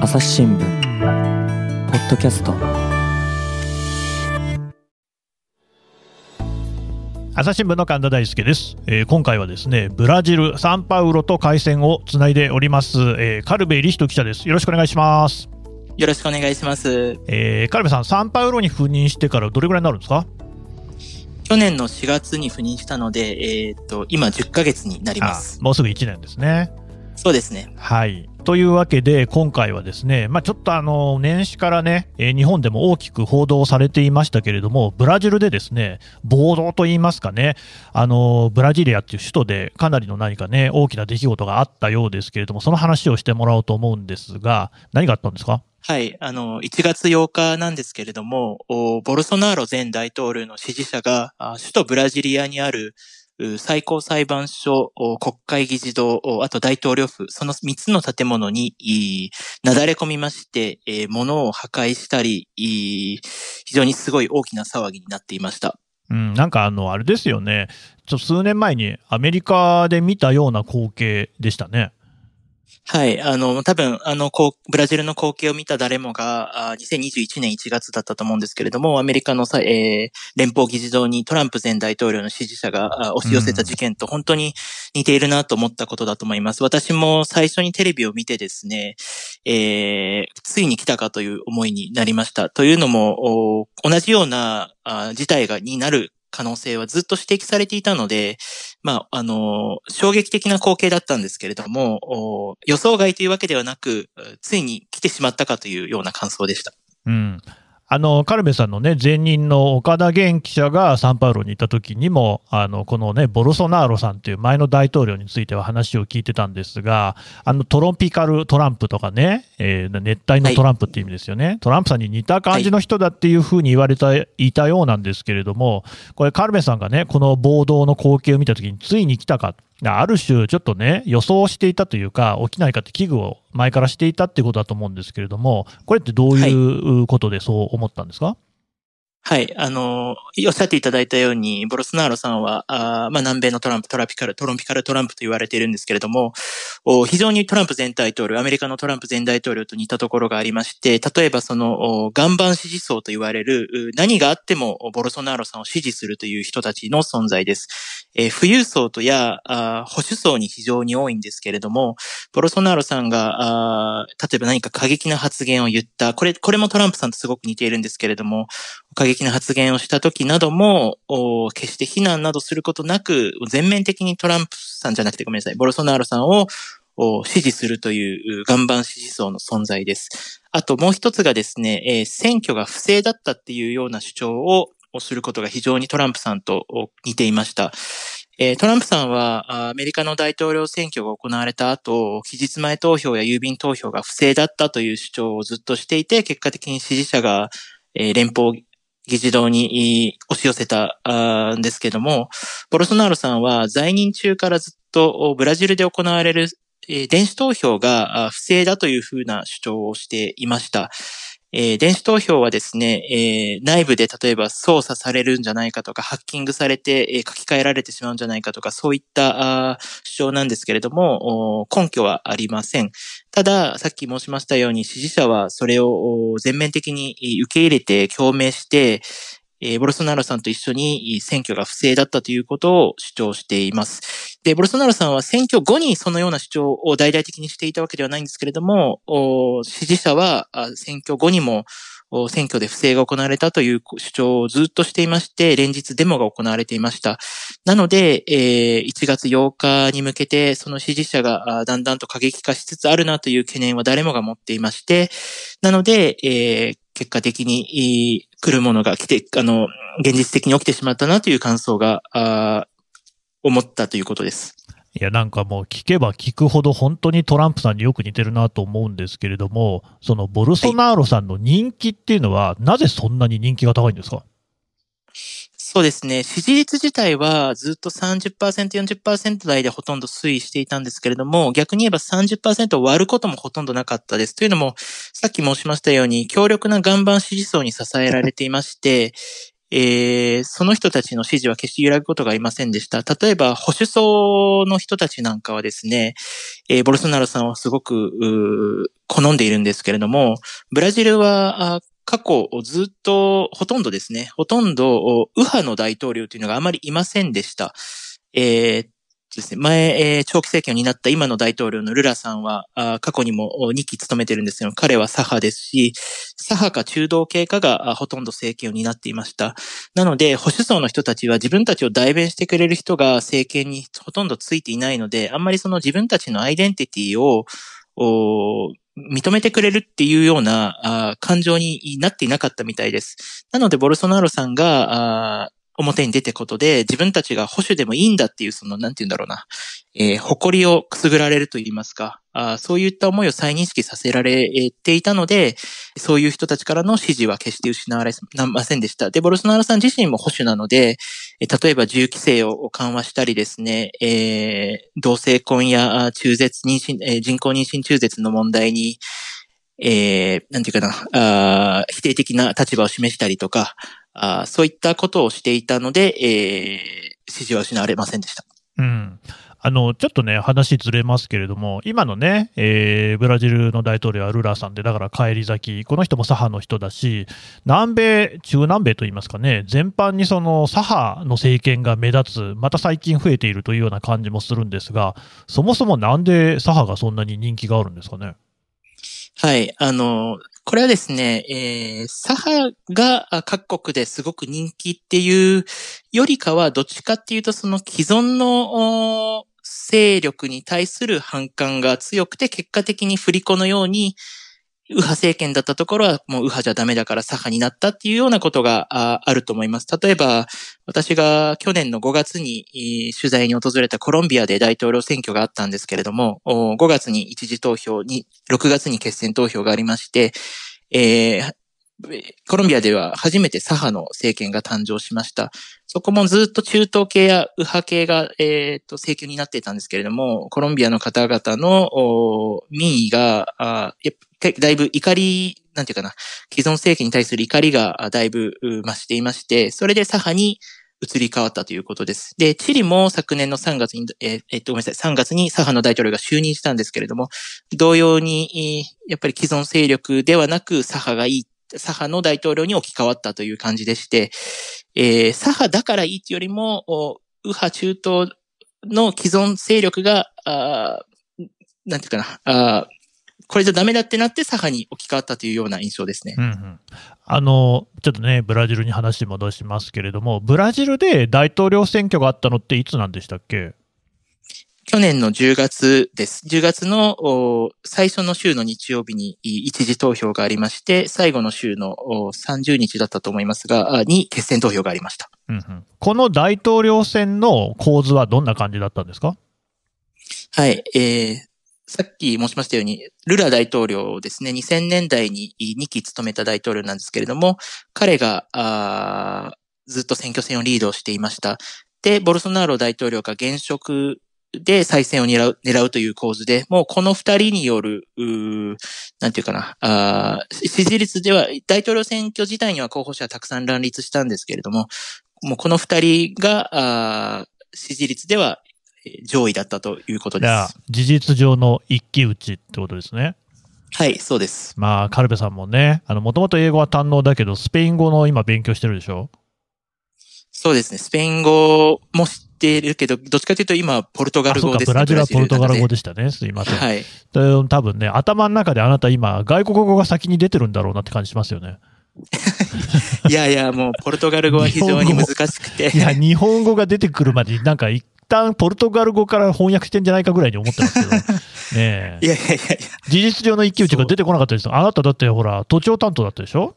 朝日新聞ポッドキャスト。朝日新聞の神田大輔です、えー今回はですねブラジルサンパウロと回線をつないでおります、えーカルベリヒト記者です。よろしくお願いします、よろしくお願いします。えーカルベさんサンパウロに赴任してからどれぐらいになるんですか？去年の4月に赴任したので、えーっと、今10ヶ月になりまあす。もうすぐ1年ですねそうですね。はい。というわけで、今回はですね、まあ、ちょっとあの、年始からね、えー日本でも大きく報道されていましたけれども、ブラジルでですね、暴動といいますかね、あの、ブラジリアっていう首都でかなりの何かね、大きな出来事があったようですけれども、その話をしてもらおうと思うんですが、何があったんですか？はい。あの、1月8日なんですけれども、おボルソナーロ前大統領の支持者が、あ首都ブラジリアにあるう最高裁判所、国会議事堂、あと大統領府、その3つの建物に、なだれ込みまして、物を破壊したり、非常にすごい大きな騒ぎになっていました。うん、なんかあの、あれですよね、ちょ数年前にアメリカで見たような光景でしたね。はい。あの、多分、あの、こう、ブラジルの光景を見た誰もが、あ2021年1月だったと思うんですけれども、アメリカのさ、えー連邦議事堂にトランプ前大統領の支持者があ押し寄せた事件と本当に似ているなと思ったことだと思います。私も最初にテレビを見てですね、えーついに来たかという思いになりました。というのも、お同じようなあ事態が、になる可能性はずっと指摘されていたので、まあ、あの、衝撃的な光景だったんですけれども、予想外というわけではなく、ついに来てしまったかというような感想でした。うん。あの、カルベさんのね、前任の岡田元記者がサンパウロにいた時にも、あの、このね、ボルソナーロさんという前の大統領については話を聞いてたんですが、あの、トロピカルトランプとかね、えー熱帯のトランプっていう意味ですよね、トランプさんに似た感じの人だっていうふうに言われていたようなんですけれども、これ、カルベさんがね、この暴動の光景を見た時に、ついに来たか。ある種、ちょっとね、予想していたというか、起きないかって危惧を前からしていたってことだと思うんですけれども、これってどういうことでそう思ったんですか、はい。はいあの、おっしゃっていただいたように、ボルソナーロさんは、あまあ、南米のトランプ、トラピカル、トロンピカルトランプと言われているんですけれども、お非常にトランプ前大統領、アメリカのトランプ前大統領と似たところがありまして、例えばその、岩盤支持層と言われる、何があってもボルソナーロさんを支持するという人たちの存在です。えー富裕層とやあ保守層に非常に多いんですけれども、ボルソナーロさんが、あ例えば何か過激な発言を言った、これ、これもトランプさんとすごく似ているんですけれども、過激的な発言をした時なども、決して非難などすることなく、全面的にトランプさんじゃなくてごめんなさい、ボルソナーロさんを支持するという岩盤支持層の存在です。あともう一つがですね、えー選挙が不正だったっていうような主張をすることが非常にトランプさんと似ていました。えトランプさんはアメリカの大統領選挙が行われた後、期日前投票や郵便投票が不正だったという主張をずっとしていて、結果的に支持者が、え連邦議事堂に押し寄せたんですけども、ボルソナロさんは在任中からずっとブラジルで行われる、電子投票が不正だというふうな主張をしていました。えー電子投票はですね、えー内部で例えば操作されるんじゃないかとか、ハッキングされて、えー書き換えられてしまうんじゃないかとか、そういったあ主張なんですけれども、根拠はありません。ただ、さっき申しましたように、支持者はそれを全面的に受け入れて共鳴して、えーボルソナロさんと一緒に選挙が不正だったということを主張しています。で、ボルソナロさんは選挙後にそのような主張を大々的にしていたわけではないんですけれども、支持者は選挙後にも選挙で不正が行われたという主張をずっとしていまして、連日デモが行われていました。なので、えー1月8日に向けて、その支持者がだんだんと過激化しつつあるなという懸念は誰もが持っていまして、なので、えー結果的に来るものが来て、あの、現実的に起きてしまったなという感想が、あ思ったということです。いや、なんかもう聞けば聞くほど本当にトランプさんによく似てるなと思うんですけれども、そのボルソナーロさんの人気っていうのは、なぜそんなに人気が高いんですか？そうですね。支持率自体はずっと30%、40%台でほとんど推移していたんですけれども、逆に言えば30%を割ることもほとんどなかったです。というのも、さっき申しましたように、強力な岩盤支持層に支えられていまして、えー、その人たちの支持は決して揺らぐことがありませんでした。例えば、保守層の人たちなんかはですね、えー、ボルソナロさんはすごく、好んでいるんですけれども、ブラジルは、過去ずっと、ほとんどですね、ほとんど、右派の大統領というのがあまりいませんでした。えー、ですね、前、えー、長期政権を担った今の大統領のルラさんは、あ過去にも2期務めてるんですけど、彼は左派ですし、左派か中道系かがほとんど政権を担っていました。なので、保守層の人たちは自分たちを代弁してくれる人が政権にほとんどついていないので、あんまりその自分たちのアイデンティティを、認めてくれるっていうような感情になっていなかったみたいです。なので、ボルソナロさんが、表に出てことで、自分たちが保守でもいいんだっていう、その、なんて言うんだろうな、えー、誇りをくすぐられると言いますか、あそういった思いを再認識させられていたので、そういう人たちからの支持は決して失われませんでした。で、ボルソナロさん自身も保守なので、例えば銃規制を緩和したりですね、えー、同性婚や中絶、妊娠、え、人工妊娠中絶の問題に、えー、なんていうかな、あ否定的な立場を示したりとか、あそういったことをしていたので、えー、支持は失われませんでした。うん。あの、ちょっとね、話ずれますけれども、今のね、えー、ブラジルの大統領はルラーさんで、だから帰り咲き、この人も左派の人だし、南米、中南米といいますかね、全般にその左派の政権が目立つ、また最近増えているというような感じもするんですが、そもそもなんで左派がそんなに人気があるんですかね？はい。あの、これはですね、えー、左派が各国ですごく人気っていうよりかは、どっちかっていうと、その既存の勢力に対する反感が強くて、結果的に振り子のように、右派政権だったところはもう右派じゃダメだから左派になったっていうようなことがあると思います。例えば、私が去年の5月に取材に訪れたコロンビアで大統領選挙があったんですけれども、5月に一時投票に、6月に決選投票がありまして、えー、コロンビアでは初めて左派の政権が誕生しました。そこもずっと中東系や右派系が、えー、と、請求になっていたんですけれども、コロンビアの方々の民意が、だいぶ怒り、なんていうかな、既存政権に対する怒りがだいぶ増していまして、それで左派に移り変わったということです。で、チリも昨年の3月に、えー、っと、ごめんなさい、3月に左派の大統領が就任したんですけれども、同様に、やっぱり既存勢力ではなく左派がいい、左派の大統領に置き換わったという感じでして、えー、左派だからいいというよりも、右派中東の既存勢力が、あなんていうかな、あこれじゃダメだってなって左派に置き換わったというような印象ですね。うんうん、あのちょっとね、ブラジルに話戻しますけれども、ブラジルで大統領選挙があったのっていつなんでしたっけ？去年の10月です。10月の最初の週の日曜日に一時投票がありまして、最後の週の30日だったと思いますが、に決選投票がありました。うんうん、この大統領選の構図はどんな感じだったんですか？はい、えー、さっき申しましたように、ルラ大統領ですね、2000年代に2期務めた大統領なんですけれども、彼が、あずっと選挙戦をリードしていました。で、ボルソナーロ大統領が現職で再選を狙う狙うという構図で、もうこの二人による、なんていうかなあ、支持率では、大統領選挙自体には候補者はたくさん乱立したんですけれども、もうこの二人が、あ支持率では上位だったということです。事実上の一騎打ちってことですね。はい、そうです。まあ、カルベさんもね、あの、もともと英語は堪能だけど、スペイン語の今勉強してるでしょ？そうですね。スペイン語も知っているけど、どっちかというと今、ポルトガル語です、ね、ブラジルはポルトガル語でしたね。すいません。はい。多分ね、頭の中であなた今、外国語が先に出てるんだろうなって感じしますよね。いやいや、もう、ポルトガル語は非常に難しくて。いや、日本語が出てくるまでになんか一旦ポルトガル語から翻訳してんじゃないかぐらいに思ってますけど。ねいやいやいや事実上の一騎打ちが出てこなかったですあなただってほら、都庁担当だったでしょ？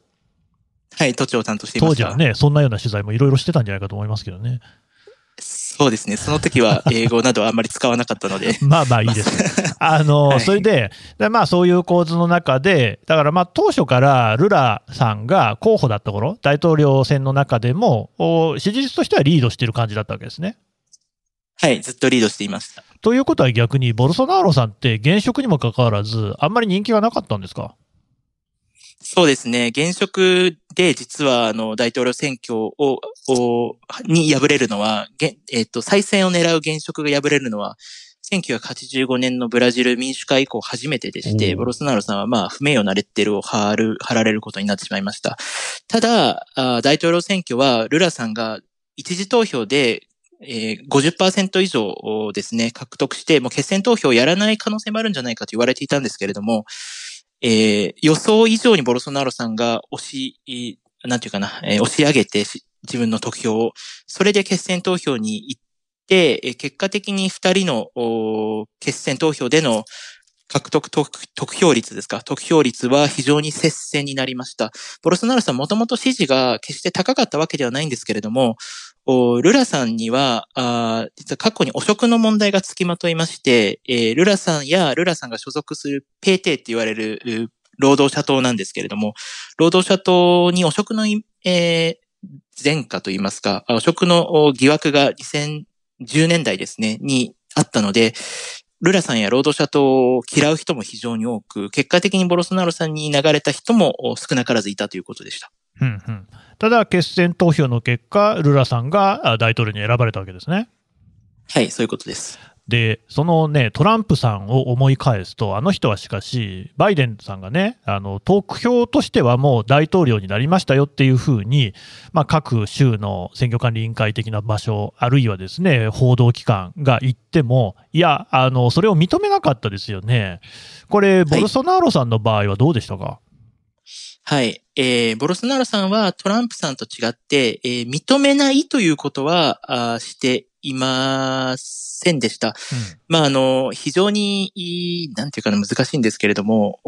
はい、都庁担当していました。当時はね、そんなような取材もいろいろしてたんじゃないかと思いますけどね。そうですね。その時は 英語などあんまり使わなかったので。まあまあいいです。あの、はい、それで、でまあそういう構図の中で、だからまあ当初からルラさんが候補だった頃、大統領選の中でも、支持率としてはリードしてる感じだったわけですね。はい、ずっとリードしていました。ということは逆に、ボルソナーロさんって現職にもかかわらず、あんまり人気がなかったんですか？そうですね。現職で実はあの大統領選挙を、をに敗れるのは、えっ、と、再選を狙う現職が敗れるのは、1985年のブラジル民主化以降初めてでして、ボルソナロさんはまあ不名誉なレッテルを貼る、貼られることになってしまいました。ただ、大統領選挙はルラさんが一次投票でえー、50%以上ですね、獲得して、もう決選投票をやらない可能性もあるんじゃないかと言われていたんですけれども、えー、予想以上にボルソナロさんが押し、なんていうかな、えー、押し上げて自分の得票を、それで決選投票に行って、結果的に二人の決選投票での獲得得票率ですか？得票率は非常に接戦になりました。ボルソナロさんもともと支持が決して高かったわけではないんですけれども、ルラさんには、実は過去に汚職の問題がつきまといまして、えー、ルラさんやルラさんが所属するペーテーって言われる労働者党なんですけれども、労働者党に汚職の、えー、前科といいますか、汚職の疑惑が2010年代ですね、にあったので、ルラさんや労働者党を嫌う人も非常に多く、結果的にボロソナロさんに流れた人も少なからずいたということでした。うんうん、ただ、決選投票の結果、ルラさんが大統領に選ばれたわけですね。はい、そういうことです。で、そのね、トランプさんを思い返すと、あの人はしかし、バイデンさんがね、あの、得票としてはもう大統領になりましたよっていうふうに、まあ、各州の選挙管理委員会的な場所、あるいはですね、報道機関が言っても、いや、あの、それを認めなかったですよね。これ、ボルソナーロさんの場合はどうでしたか、はい。えー、ボルソナロさんはトランプさんと違って、えー、認めないということはあしていませんでした。うん、まあ、あの、非常に、なんていうかな、難しいんですけれども、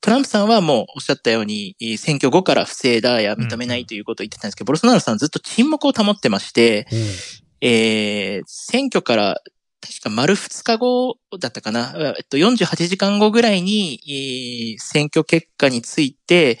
トランプさんはもうおっしゃったように、選挙後から不正だや認めないということを言ってたんですけど、うん、ボルソナロさんずっと沈黙を保ってまして、うん、えー、選挙から確か丸2日後だったかな、えっと、48時間後ぐらいに、選挙結果について、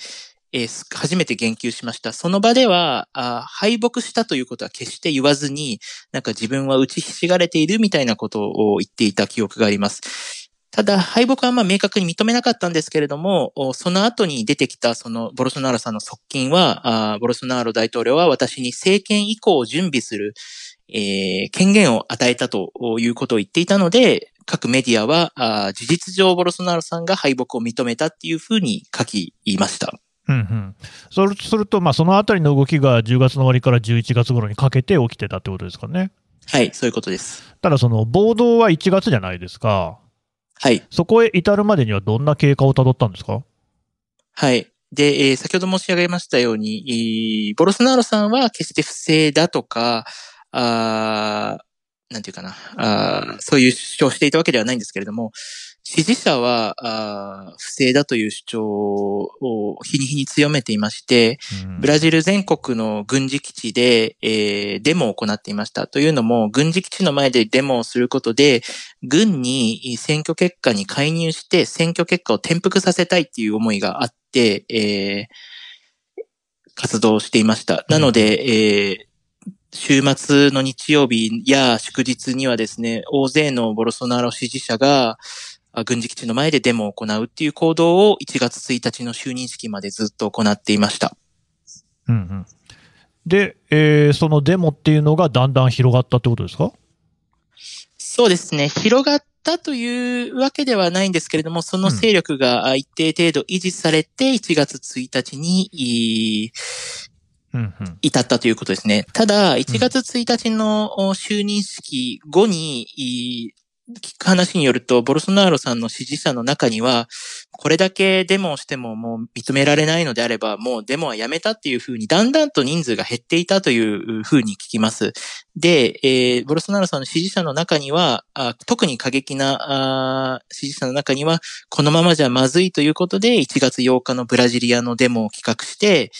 えー、初めて言及しました。その場ではあ、敗北したということは決して言わずに、なんか自分は打ちひしがれているみたいなことを言っていた記憶があります。ただ、敗北はまあ明確に認めなかったんですけれども、その後に出てきたそのボルソナーロさんの側近は、ボルソナーロ大統領は私に政権移行を準備する、えー、権限を与えたということを言っていたので、各メディアはあ事実上ボルソナーロさんが敗北を認めたっていうふうに書きました。うんうん、そうすると、まあ、そのあたりの動きが10月の終わりから11月頃にかけて起きてたってことですかね。はい、そういうことです。ただ、その暴動は1月じゃないですか。はい。そこへ至るまでにはどんな経過をたどったんですか？はい。で、えー、先ほど申し上げましたように、ボルソナーロさんは決して不正だとか、あなんていうかなあ、そういう主張をしていたわけではないんですけれども、支持者はあ不正だという主張を日に日に強めていまして、ブラジル全国の軍事基地で、えー、デモを行っていました。というのも、軍事基地の前でデモをすることで、軍に選挙結果に介入して選挙結果を転覆させたいっていう思いがあって、えー、活動していました。なので、えー週末の日曜日や祝日にはですね、大勢のボルソナロ支持者が、軍事基地の前でデモを行うっていう行動を1月1日の就任式までずっと行っていました。うんうん、で、えー、そのデモっていうのがだんだん広がったってことですか？そうですね。広がったというわけではないんですけれども、その勢力が一定程度維持されて、1月1日に、至ったということですね。ただ、1月1日の就任式後に、聞く話によると、ボルソナーロさんの支持者の中には、これだけデモをしてももう認められないのであれば、もうデモはやめたっていうふうに、だんだんと人数が減っていたというふうに聞きます。で、えー、ボルソナーロさんの支持者の中には、あ特に過激なあ支持者の中には、このままじゃまずいということで、1月8日のブラジリアのデモを企画して、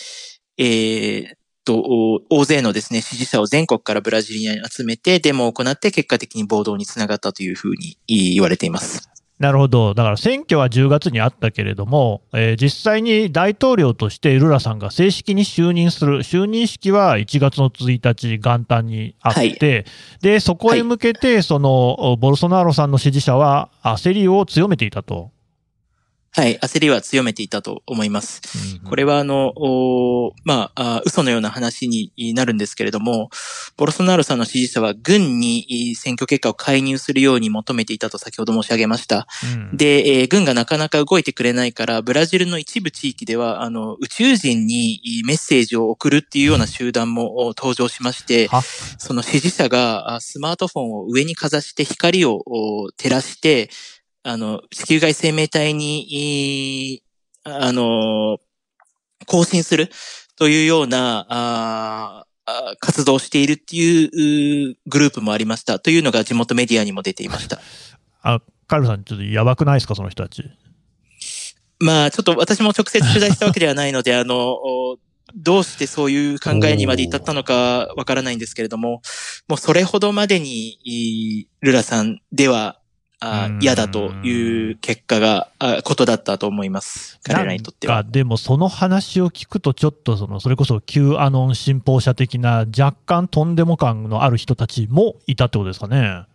えー、と、大勢のですね、支持者を全国からブラジリアに集めてデモを行って結果的に暴動につながったというふうに言われています。なるほど。だから選挙は10月にあったけれども、えー、実際に大統領としてルラさんが正式に就任する、就任式は1月の1日元旦にあって、はい、で、そこへ向けて、その、ボルソナーロさんの支持者は焦りを強めていたと。はい、焦りは強めていたと思います。これはあの、まあ嘘のような話になるんですけれども、ボルソナロさんの支持者は軍に選挙結果を介入するように求めていたと先ほど申し上げました。うん、で、えー、軍がなかなか動いてくれないから、ブラジルの一部地域では、あの、宇宙人にメッセージを送るっていうような集団も登場しまして、その支持者がスマートフォンを上にかざして光を照らして、あの、地球外生命体に、あの、更新するというような、あ活動しているっていうグループもありました。というのが地元メディアにも出ていました。あ、カルさん、ちょっとやばくないですか、その人たち？まあ、ちょっと私も直接取材したわけではないので、あの、どうしてそういう考えにまで至ったのかわからないんですけれども、もうそれほどまでに、ルラさんでは嫌だという結果が、ことだったと思います。彼らにとっては。でもその話を聞くとちょっとその、それこそ Q アノン信奉者的な若干とんでも感のある人たちもいたってことですかね。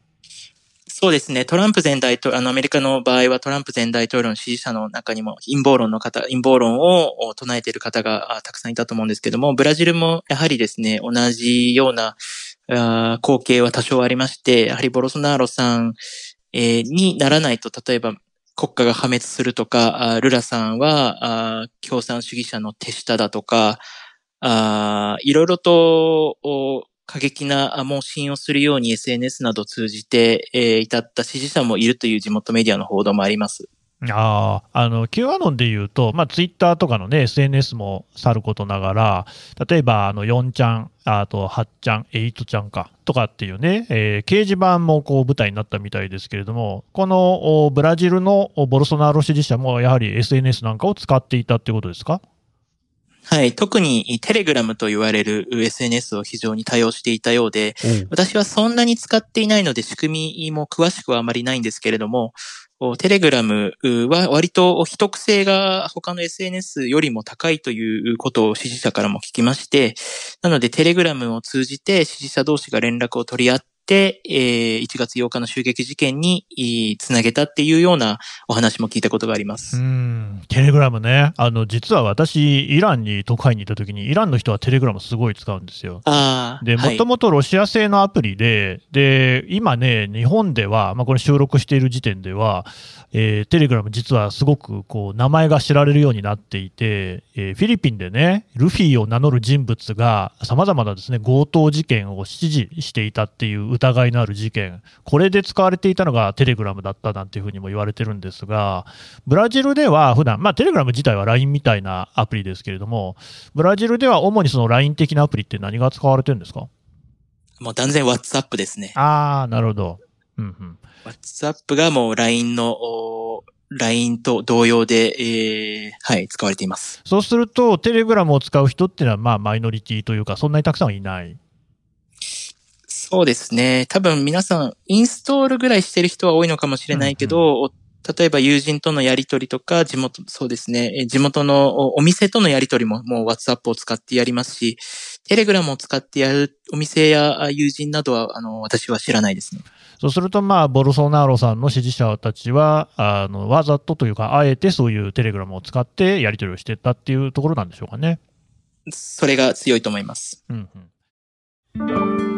そうですね。トランプ前大統領、あの、アメリカの場合はトランプ前大統領の支持者の中にも陰謀論の方、陰謀論を唱えている方がたくさんいたと思うんですけども、ブラジルもやはりですね、同じような光景は多少ありまして、やはりボロソナーロさんえー、にならないと、例えば国家が破滅するとか、ルラさんは共産主義者の手下だとか、あいろいろと過激な盲信をするように SNS など通じて、えー、至った支持者もいるという地元メディアの報道もあります。ああ、あの、Q アノンで言うと、まあ、ツイッターとかのね、SNS もさることながら、例えば、あの、4ちゃん、あと、8ちゃん、8ちゃんか、とかっていうね、えー、掲示板もこう舞台になったみたいですけれども、このブラジルのボルソナロ支持者もやはり SNS なんかを使っていたっていうことですか？はい。特にテレグラムと言われる SNS を非常に多用していたようで、私はそんなに使っていないので仕組みも詳しくはあまりないんですけれども、テレグラムは割と秘匿性が他の SNS よりも高いということを支持者からも聞きまして、なのでテレグラムを通じて支持者同士が連絡を取り合って、えー、1月8日の襲撃事件につなげたっていうようなお話も聞いたことがあります。うん、テレグラムね。あの、実は私、イランに特派員にいた時に、イランの人はテレグラムすごい使うんですよ。あで、もともとロシア製のアプリで、で、今ね、日本では、まあ、これ収録している時点では、えー、テレグラム実はすごくこう名前が知られるようになっていて、えー、フィリピンでね、ルフィを名乗る人物が様々なですね、強盗事件を指示していたっていう疑いのある事件、これで使われていたのがテレグラムだったなんていうふうにも言われてるんですが、ブラジルでは普段、まあテレグラム自体は LINE みたいなアプリですけれども、ブラジルでは主にその LINE 的なアプリって何が使われてるんですか？もう断然 WhatsApp ですね。ああ、なるほど。うんうん。WhatsApp がもう LINE の、LINE と同様で、えー、はい、使われています。そうすると、テレグラムを使う人っていうのは、まあ、マイノリティというか、そんなにたくさんはいないそうですね。多分皆さん、インストールぐらいしてる人は多いのかもしれないけど、うんうん例えば友人とのやりとりとか、地元、そうですね、地元のお店とのやりとりももう WhatsApp を使ってやりますし、テレグラムを使ってやるお店や友人などは、あの、私は知らないですね。そうすると、まあ、ボルソナーロさんの支持者たちは、あの、わざとというか、あえてそういうテレグラムを使ってやり取りをしてたっていうところなんでしょうかね。それが強いと思います。うんうん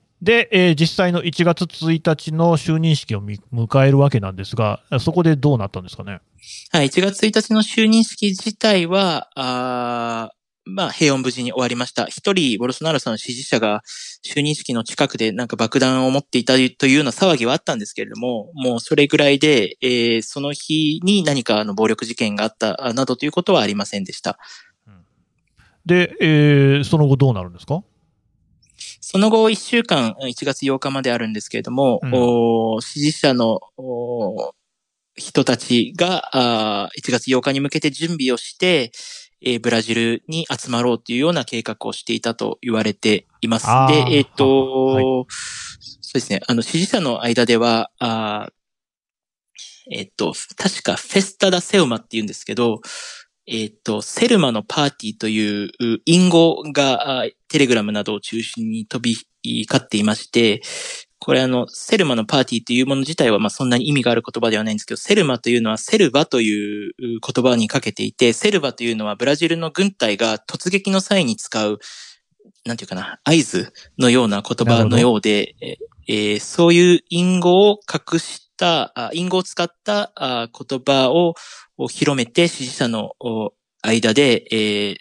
で、えー、実際の1月1日の就任式を迎えるわけなんですが、そこでどうなったんですかね？はい、1月1日の就任式自体は、あまあ、平穏無事に終わりました。一人、ボルソナロさんの支持者が、就任式の近くでなんか爆弾を持っていたというような騒ぎはあったんですけれども、もうそれぐらいで、えー、その日に何かの暴力事件があったなどということはありませんでした。で、えー、その後どうなるんですか？その後1週間、1月8日まであるんですけれども、うん、支持者の人たちが1月8日に向けて準備をして、えー、ブラジルに集まろうというような計画をしていたと言われています。で、えっ、ー、と、はい、そうですね、あの、支持者の間では、あえっ、ー、と、確かフェスタダセウマって言うんですけど、えっ、ー、と、セルマのパーティーという隠語がテレグラムなどを中心に飛び交っていまして、これあの、セルマのパーティーというもの自体はまあそんなに意味がある言葉ではないんですけど、セルマというのはセルバという言葉にかけていて、セルバというのはブラジルの軍隊が突撃の際に使う、なんていうかな、合図のような言葉のようで、えー、そういう隠語を隠した、隠語を使った言葉を広めて支持者の間で、えー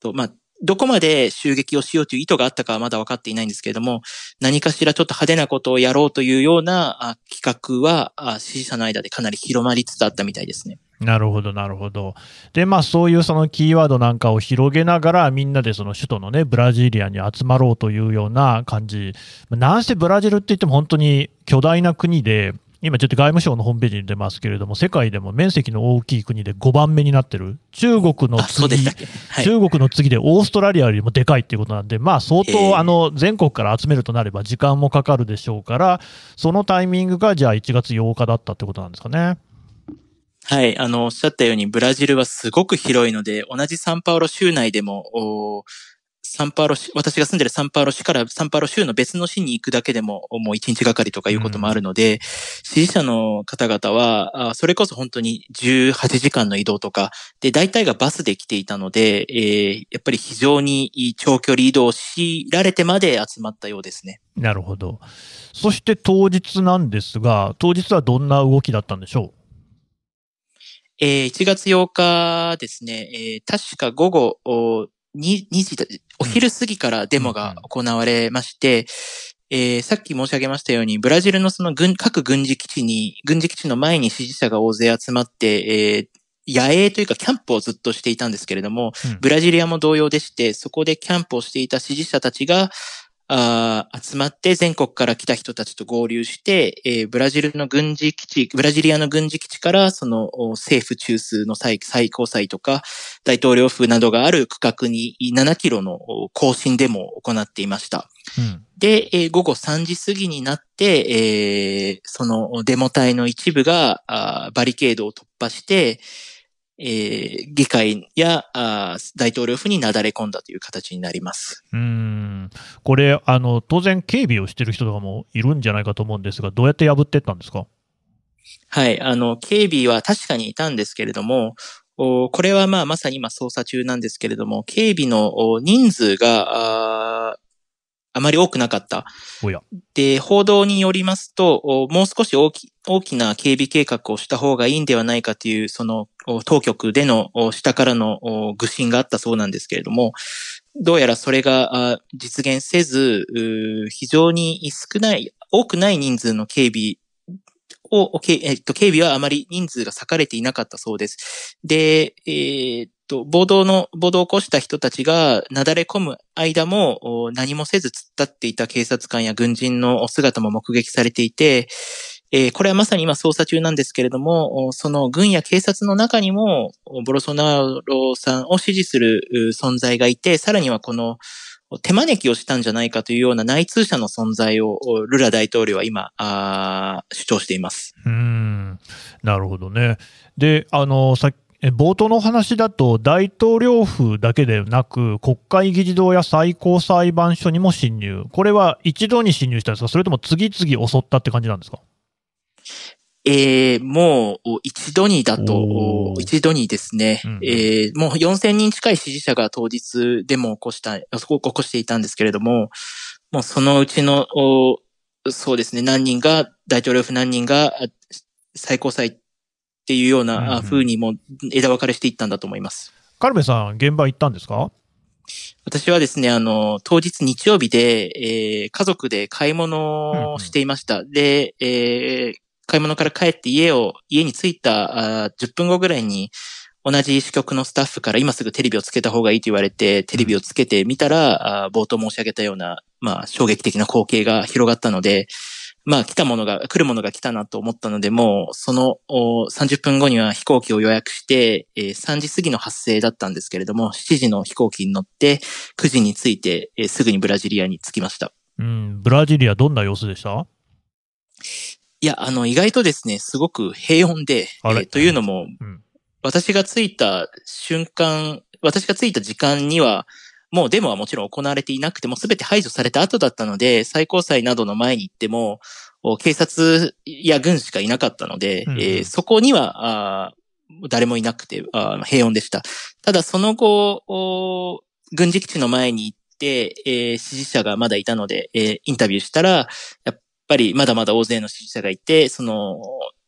と、まあ、どこまで襲撃をしようという意図があったかはまだ分かっていないんですけれども、何かしらちょっと派手なことをやろうというような企画は支持者の間でかなり広まりつつあったみたいですね。なるほど、なるほど。で、まあそういうそのキーワードなんかを広げながら、みんなでその首都のね、ブラジリアに集まろうというような感じ。なんせブラジルって言っても本当に巨大な国で、今ちょっと外務省のホームページに出ますけれども、世界でも面積の大きい国で5番目になってる、中国の次、はい、中国の次でオーストラリアよりもでかいっていうことなんで、まあ相当、あの全国から集めるとなれば時間もかかるでしょうから、そのタイミングがじゃあ1月8日だったってことなんですかね。はい、あの、おっしゃったように、ブラジルはすごく広いので、同じサンパウロ州内でも、サンパウロ市、私が住んでるサンパウロ市からサンパウロ州の別の市に行くだけでももう一日がかりとかいうこともあるので、うん、支持者の方々は、それこそ本当に18時間の移動とか、で、大体がバスで来ていたので、えー、やっぱり非常に長距離移動しられてまで集まったようですね。なるほど。そして当日なんですが、当日はどんな動きだったんでしょう？えー、1月8日ですね、えー、確か午後2、2時、お昼過ぎからデモが行われまして、えー、さっき申し上げましたように、ブラジルのその軍、各軍事基地に、軍事基地の前に支持者が大勢集まって、えー、野営というかキャンプをずっとしていたんですけれども、うん、ブラジリアも同様でして、そこでキャンプをしていた支持者たちが、あ集まって全国から来た人たちと合流して、えー、ブラジルの軍事基地、ブラジリアの軍事基地からその政府中枢の最最高裁とか大統領府などがある区画に7キロの更新デモを行っていました。うん、で、えー、午後3時過ぎになって、えー、そのデモ隊の一部があバリケードを突破して、えー、議会やあ大統領府になだれ込んだという形になります。うん。これあの、当然、警備をしている人とかもいるんじゃないかと思うんですが、どうやって破っていったんですか？はい、あの警備は確かにいたんですけれども、これはまあまさに今捜査中なんですけれども、警備の人数があまり多くなかった。で、報道によりますと、もう少し大き大きな警備計画をした方がいいんではないかという、その当局での下からの愚心があったそうなんですけれども、どうやらそれが実現せず、非常に少ない、多くない人数の警備を、えっと、警備はあまり人数が割かれていなかったそうです。で、えー、と、暴動の、暴動を起こした人たちがなだれ込む間も何もせず突っ立っていた警察官や軍人の姿も目撃されていて、えー、これはまさに今捜査中なんですけれども、その軍や警察の中にも、ボロソナロさんを支持する存在がいて、さらにはこの、手招きをしたんじゃないかというような内通者の存在をルラ大統領は今、主張しています。うん、なるほどね。で、あの、さ冒頭の話だと、大統領府だけでなく、国会議事堂や最高裁判所にも侵入、これは一度に侵入したんですか、それとも次々襲ったって感じなんですか？えー、もう一度にだと、一度にですね、うん、えー、もう4000人近い支持者が当日デモを起こした、起こしていたんですけれども、もうそのうちの、そうですね、何人が、大統領府何人が最高裁っていうような風にも枝分かれしていったんだと思います。カルベさん、現場行ったんですか？私はですね、あの、当日日曜日で、えー、家族で買い物をしていました。うんうん、で、えー、買い物から帰って家を、家に着いたあ10分後ぐらいに、同じ支局のスタッフから今すぐテレビをつけた方がいいと言われて、テレビをつけてみたら、うん、冒頭申し上げたような、まあ、衝撃的な光景が広がったので、まあ、来たものが、来るものが来たなと思ったので、もう、その30分後には飛行機を予約して、えー、3時過ぎの発生だったんですけれども、7時の飛行機に乗って、9時に着いて、えー、すぐにブラジリアに着きました。うん、ブラジリアどんな様子でした？いや、あの、意外とですね、すごく平穏で、えー、というのも、うん、私が着いた瞬間、私が着いた時間には、もうデモはもちろん行われていなくても全て排除された後だったので、最高裁などの前に行っても、警察や軍しかいなかったので、うん、えー、そこにはあ誰もいなくてあ平穏でした。ただその後、軍事基地の前に行って、えー、支持者がまだいたので、えー、インタビューしたら、やっぱりまだまだ大勢の支持者がいて、その、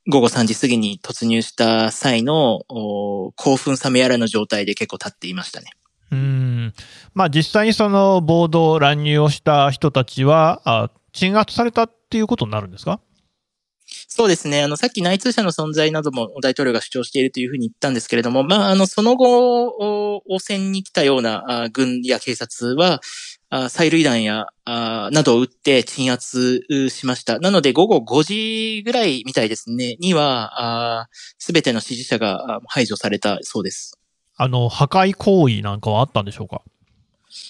午後3時過ぎに突入した際の興奮冷めやらぬ状態で結構立っていましたね。まあ、実際にその暴動、乱入をした人たちは、鎮圧されたっていうことになるんですか？そうですね。あの、さっき内通者の存在なども大統領が主張しているというふうに言ったんですけれども、まあ、あの、その後、汚染に来たような軍や警察は、催涙弾や、などを撃って鎮圧しました。なので午後5時ぐらいみたいですね、には、すべての支持者が排除されたそうです。あの、破壊行為なんかはあったんでしょうか？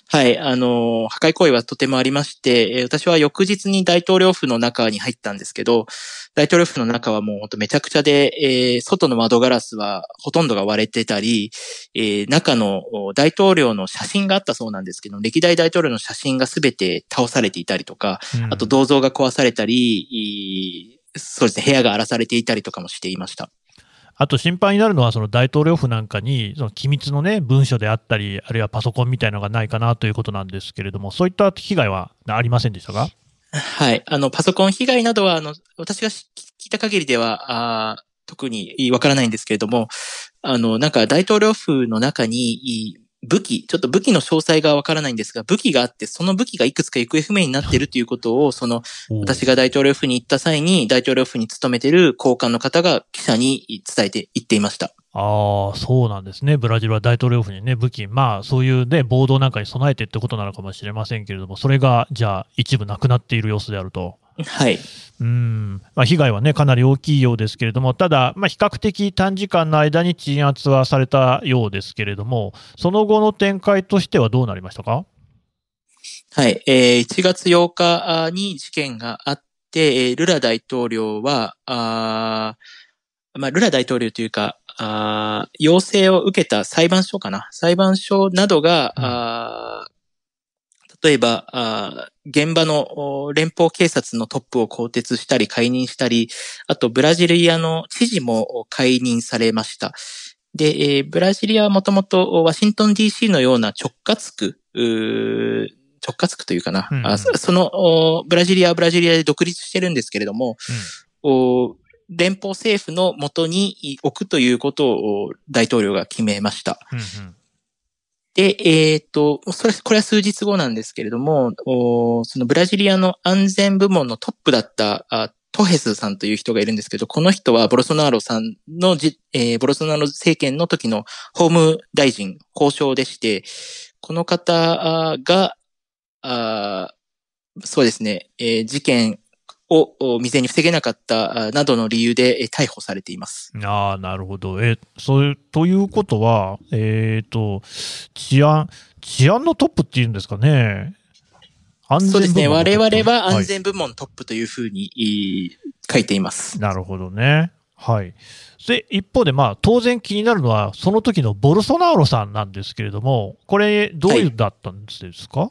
はい、あの、破壊行為はとてもありまして、私は翌日に大統領府の中に入ったんですけど、大統領府の中はもう本当めちゃくちゃで、えー、外の窓ガラスはほとんどが割れてたり、えー、中の大統領の写真があったそうなんですけど、歴代大統領の写真がすべて倒されていたりとか、うん、あと銅像が壊されたり、そうですね、部屋が荒らされていたりとかもしていました。あと心配になるのは、その大統領府なんかに、その機密のね、文書であったり、あるいはパソコンみたいなのがないかなということなんですけれども、そういった被害はありませんでしたか？はい。あの、パソコン被害などは、あの、私が聞いた限りでは、あ特にわからないんですけれども、あの、なんか大統領府の中に、武器、ちょっと武器の詳細がわからないんですが、武器があって、その武器がいくつか行方不明になっているということを、その、私が大統領府に行った際に、大統領府に勤めている高官の方が記者に伝えて言っていました。ああ、そうなんですね。ブラジルは大統領府にね、武器、まあ、そういうね、暴動なんかに備えてってことなのかもしれませんけれども、それが、じゃあ、一部なくなっている様子であると。はい。うん。まあ、被害はね、かなり大きいようですけれども、ただ、まあ、比較的短時間の間に鎮圧はされたようですけれども、その後の展開としてはどうなりましたか？はい。えー、1月8日に事件があって、ルラ大統領は、あまあ、ルラ大統領というか、あ要請を受けた裁判所かな？裁判所などが、うん、あ例えばあ、現場の連邦警察のトップを更迭したり解任したり、あとブラジリアの知事も解任されました。で、えー、ブラジリアはもともとワシントン DC のような直轄区、直轄区というかな、うんうん、そのブラジリアはブラジリアで独立してるんですけれども、うん連邦政府のもとに置くということを大統領が決めました。うんうん、で、えっ、ー、と、それ、これは数日後なんですけれども、そのブラジリアの安全部門のトップだったあトヘスさんという人がいるんですけど、この人はボルソナーロさんのじ、えー、ボルソナーロ政権の時の法務大臣、交渉でして、この方が、あそうですね、えー、事件を未然に防げなかったなどの理由で逮捕されています。ああ、なるほど。え、そういう、ということは、えっ、ー、と、治安、治安のトップっていうんですかね。そうですね。我々は安全部門トップというふうに、書いています。なるほどね。はい。で、一方で、まあ、当然気になるのは、その時のボルソナーロさんなんですけれども、これ、どういうだったんですか、はい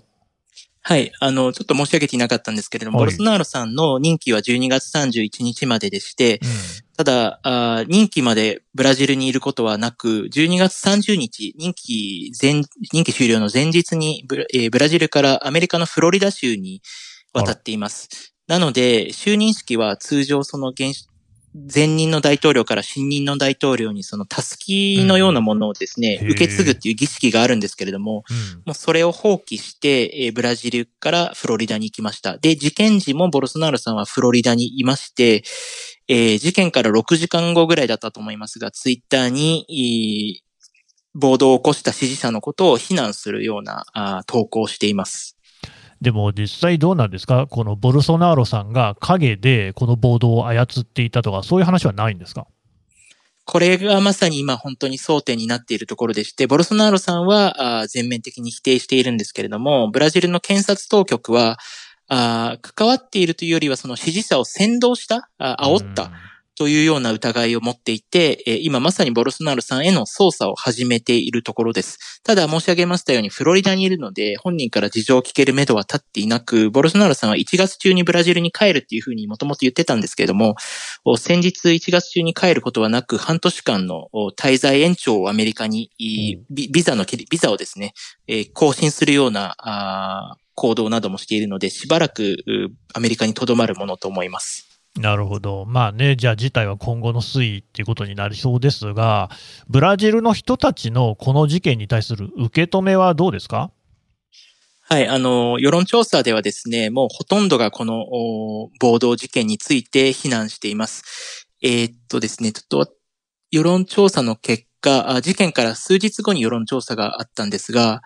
はい。あの、ちょっと申し上げていなかったんですけれども、はい、ボルソナーロさんの任期は12月31日まででして、うん、ただあ、任期までブラジルにいることはなく、12月30日、任期前、任期終了の前日にブラ,、えー、ブラジルからアメリカのフロリダ州に渡っています。なので、就任式は通常その現前任の大統領から新任の大統領にそのタスキのようなものをですね、うん、受け継ぐっていう儀式があるんですけれども、うん、もうそれを放棄して、えー、ブラジルからフロリダに行きました。で、事件時もボルソナーロさんはフロリダにいまして、えー、事件から6時間後ぐらいだったと思いますが、ツイッターに、暴動を起こした支持者のことを非難するようなあ投稿をしています。でも実際どうなんですか、このボルソナーロさんが陰でこの暴動を操っていたとか、そういう話はないんですか？これがまさに今本当に争点になっているところでして、ボルソナーロさんは全面的に否定しているんですけれども、ブラジルの検察当局は、関わっているというよりはその支持者を扇動した、煽った、というような疑いを持っていて、今まさにボルソナロさんへの捜査を始めているところです。ただ申し上げましたようにフロリダにいるので本人から事情を聞ける目処は立っていなく、ボルソナロさんは1月中にブラジルに帰るっていうふうにもともと言ってたんですけれども、先日1月中に帰ることはなく半年間の滞在延長をアメリカに、ビザの、ビザをですね、更新するような行動などもしているので、しばらくアメリカに留まるものと思います。なるほど、まあね、じゃあ事態は今後の推移っていうことになりそうですが、ブラジルの人たちのこの事件に対する受け止めはどうですか？はい、あの、世論調査ではですね、もうほとんどがこの暴動事件について非難しています。えー、っとですね、ちょっと世論調査の結果、事件から数日後に世論調査があったんですが、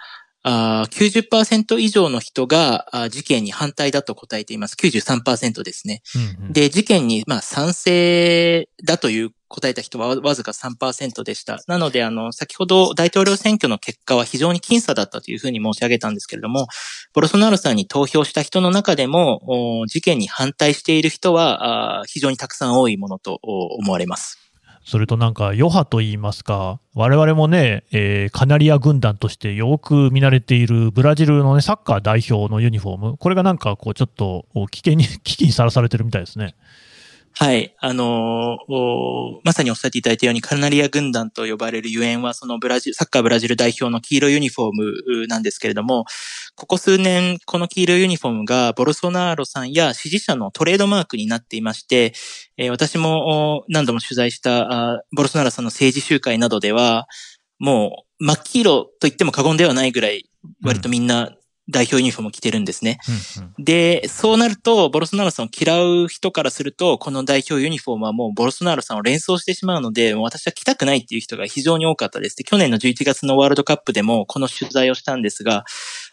90%以上の人が事件に反対だと答えています。93%ですね。うんうん、で、事件にまあ賛成だという答えた人はわずか3%でした。なので、あの、先ほど大統領選挙の結果は非常に僅差だったというふうに申し上げたんですけれども、ボルソナロさんに投票した人の中でも、事件に反対している人は非常にたくさん多いものと思われます。それとなんか余波といいますか、我々もね、えー、カナリア軍団としてよく見慣れているブラジルのね、サッカー代表のユニフォーム、これがなんかこうちょっと危険に、危機にさらされてるみたいですね。はい。あのー、まさにおっしゃっていただいたように、カナリア軍団と呼ばれるゆえんは、そのブラジル、サッカーブラジル代表の黄色ユニフォームなんですけれども、ここ数年、この黄色ユニフォームが、ボルソナーロさんや支持者のトレードマークになっていまして、えー、私も何度も取材したボルソナーロさんの政治集会などでは、もう、真っ黄色と言っても過言ではないぐらい、割とみんな代表ユニフォームを着てるんですね。うんうん、で、そうなると、ボルソナロさんを嫌う人からすると、この代表ユニフォームはもうボルソナロさんを連想してしまうので、もう私は着たくないっていう人が非常に多かったです。で、去年の11月のワールドカップでもこの取材をしたんですが、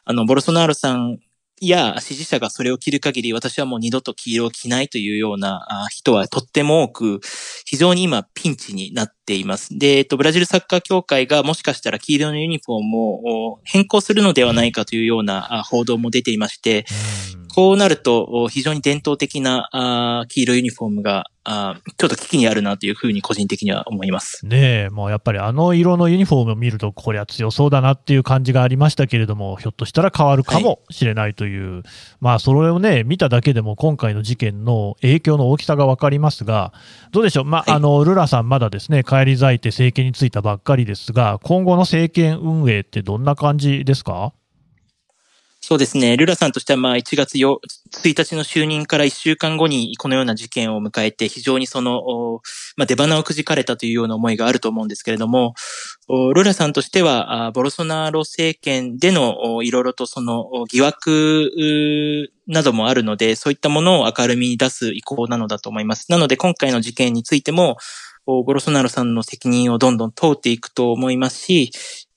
あの、ボルソナロさんや支持者がそれを着る限り、私はもう二度と黄色を着ないというような人はとっても多く、非常に今ピンチになっています。で、えっと、ブラジルサッカー協会がもしかしたら黄色のユニフォームを変更するのではないかというような報道も出ていまして、こうなると非常に伝統的な黄色ユニフォームがあちょっと危機にあるなというふうに個人的には思います。ねえ、もうやっぱりあの色のユニフォームを見ると、こりゃ強そうだなっていう感じがありましたけれども、ひょっとしたら変わるかもしれないという、はい、まあそれをね、見ただけでも今回の事件の影響の大きさがわかりますが、どうでしょう、まあ、はい、あの、ルラさんまだですね、帰り咲いて政権に就いたばっかりですが、今後の政権運営ってどんな感じですか？そうですね。ルラさんとしては、まあ、1月1日の就任から1週間後にこのような事件を迎えて、非常にその、まあ、出花をくじかれたというような思いがあると思うんですけれども、ルラさんとしては、ボルソナロ政権でのいろいろとその疑惑などもあるので、そういったものを明るみに出す意向なのだと思います。なので、今回の事件についても、ボルソナロさんの責任をどんどん問うていくと思いますし、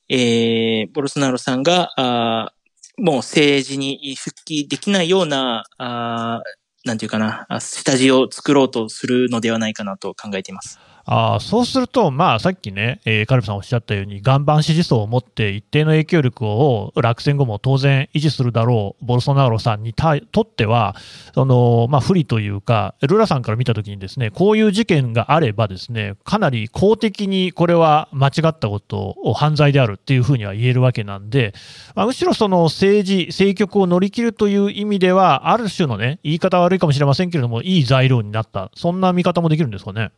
えー、ボルソナロさんが、もう政治に復帰できないような、あなんていうかな、下地を作ろうとするのではないかなと考えています。あそうすると、まあ、さっきね、えー、カルビさんおっしゃったように、岩盤支持層を持って一定の影響力を落選後も当然維持するだろう、ボルソナロさんにとっては、そのまあ、不利というか、ルラさんから見たときにですね、こういう事件があればですね、かなり公的にこれは間違ったことを犯罪であるっていうふうには言えるわけなんで、まあ、むしろその政治、政局を乗り切るという意味では、ある種のね、言い方悪いかもしれませんけれども、いい材料になった、そんな見方もできるんですかね？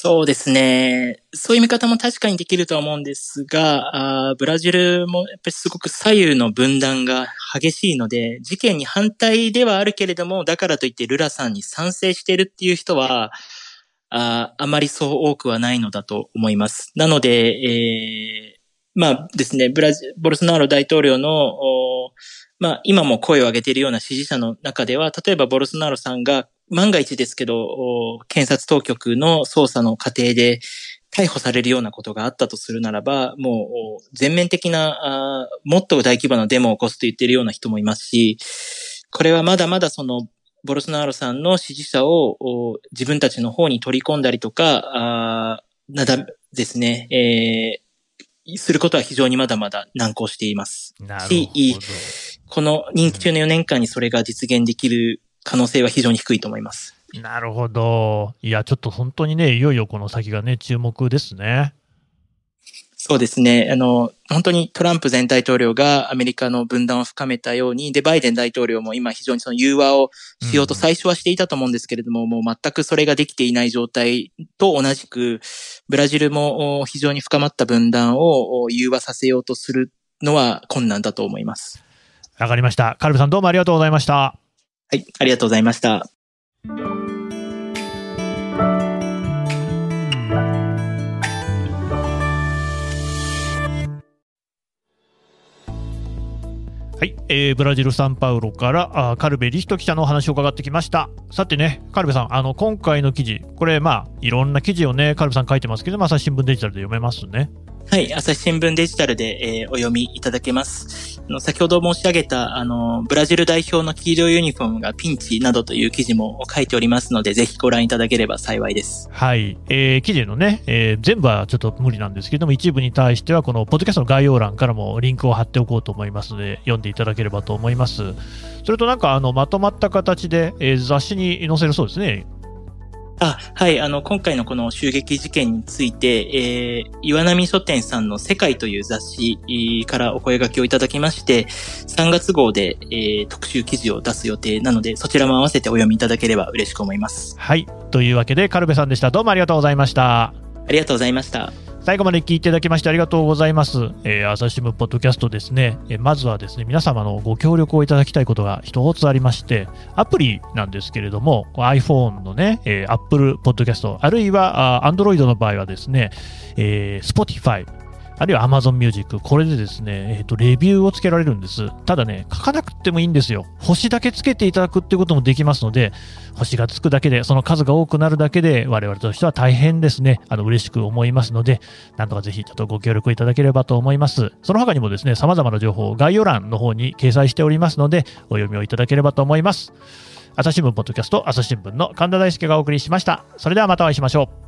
そうですね。そういう見方も確かにできるとは思うんですが、あブラジルもやっぱりすごく左右の分断が激しいので、事件に反対ではあるけれども、だからといってルラさんに賛成しているっていう人は、ああまりそう多くはないのだと思います。なので、えー、まあですね、ブラジボルソナーロ大統領の、まあ今も声を上げているような支持者の中では、例えばボルソナーロさんが万が一ですけど、検察当局の捜査の過程で、逮捕されるようなことがあったとするならば、もう全面的な、あもっと大規模なデモを起こすと言っているような人もいますし、これはまだまだその、ボルソナーロさんの支持者を自分たちの方に取り込んだりとか、あなだですね、えー、することは非常にまだまだ難航しています。なるほど。この任期中の4年間にそれが実現できる可能性は非常に低いと思います。なるほど。いや、ちょっと本当にね、いよいよこの先がね、注目ですね。そうですね。あの、本当にトランプ前大統領がアメリカの分断を深めたように、で、バイデン大統領も今非常にその融和をしようと最初はしていたと思うんですけれども、うん、もう全くそれができていない状態と同じく、ブラジルも非常に深まった分断を融和させようとするのは困難だと思います。わかりました。カルブさんどうもありがとうございました。はい、ありがとうございました。はい、えー、ブラジル・サンパウロからあカルベ・リヒト記者のお話を伺ってきました。さてね、カルベさん、あの今回の記事、これ、まあ、いろんな記事をね、カルベさん書いてますけど、朝日新聞デジタルで読めますね。はい、朝日新聞デジタルで、えー、お読みいただけます。あの先ほど申し上げた、あの、ブラジル代表の黄色いユニフォームがピンチなどという記事も書いておりますので、ぜひご覧いただければ幸いです。はい、えー、記事のね、えー、全部はちょっと無理なんですけども、一部に対しては、このポッドキャストの概要欄からもリンクを貼っておこうと思いますので、読んでいただければと思います。それとなんか、あの、まとまった形で、えー、雑誌に載せるそうですね。あ、はい、あの、今回のこの襲撃事件について、えー、岩波書店さんの世界という雑誌からお声掛けをいただきまして、3月号で、えー、特集記事を出す予定なので、そちらも合わせてお読みいただければ嬉しく思います。はい。というわけで、カルベさんでした。どうもありがとうございました。ありがとうございました。最後まで聞いていただきましてありがとうございます。えー、朝日新聞ポッドキャストですね、えー、まずはですね、皆様のご協力をいただきたいことが一つありまして、アプリなんですけれども、iPhone のね、えー、Apple Podcast、あるいは Android の場合はですね、えー、Spotify、あるいは Amazon Music、これでですね、えっ、ー、と、レビューをつけられるんです。ただね、書かなくてもいいんですよ。星だけつけていただくってこともできますので、星がつくだけで、その数が多くなるだけで、我々としては大変ですね、あの、嬉しく思いますので、なんとかぜひちょっとご協力いただければと思います。その他にもですね、様々な情報を概要欄の方に掲載しておりますので、お読みをいただければと思います。朝日新聞ポッドキャスト、朝日新聞の神田大輔がお送りしました。それではまたお会いしましょう。